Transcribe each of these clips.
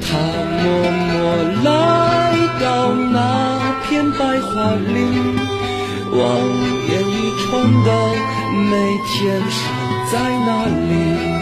他默默来到那片白桦林，望眼欲穿的每天守在那里。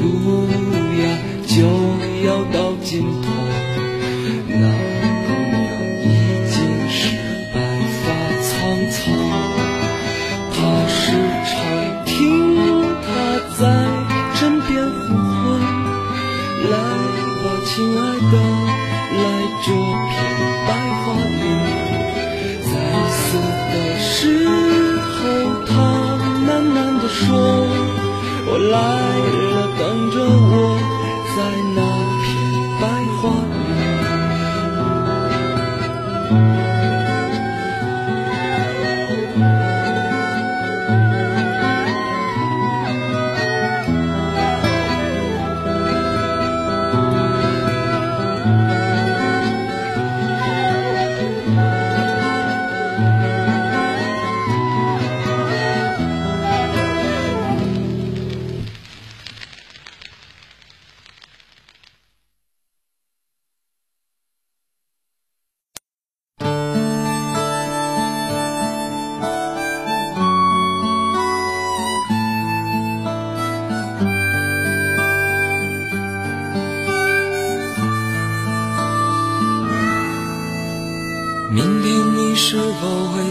路呀就要到尽头？那姑娘已经是白发苍苍她时常听他在枕边呼唤来吧亲爱的来这片白桦林在死的时候她喃喃地说我来 are not.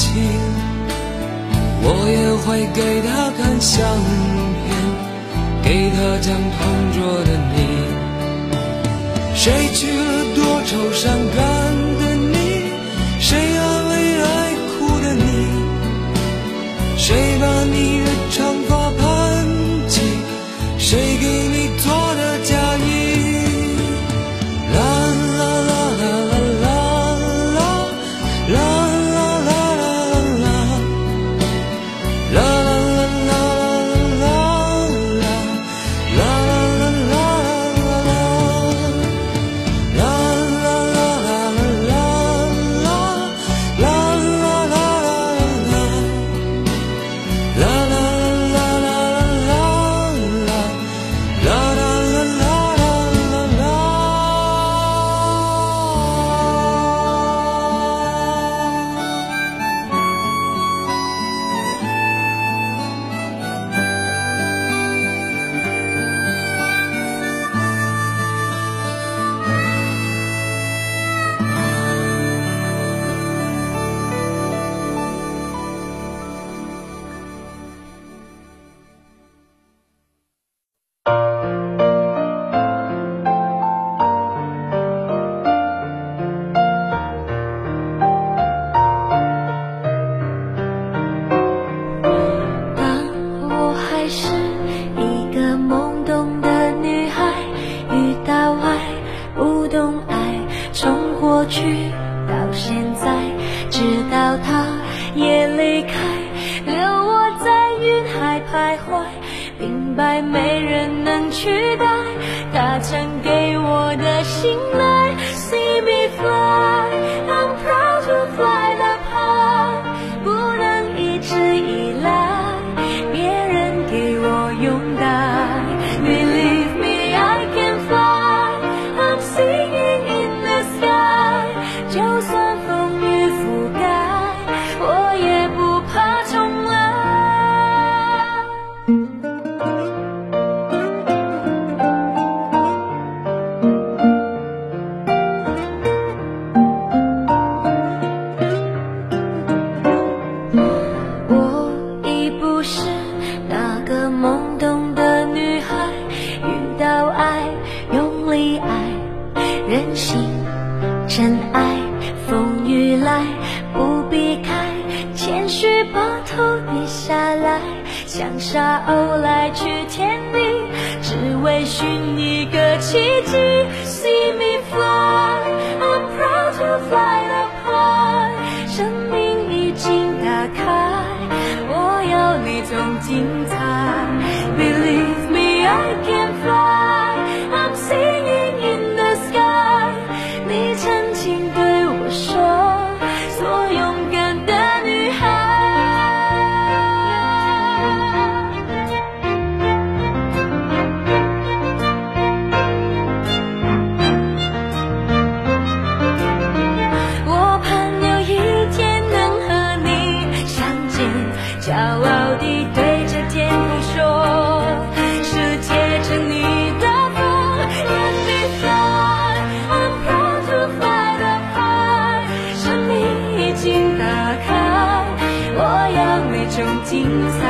情，我也会给他看相片，给他讲同桌的你。过去到现在直到他也离开。留我在云海徘徊明白没人能取代他曾给我的心偶来去天地只为寻一个奇迹 see me fly i'm proud to fly 精彩。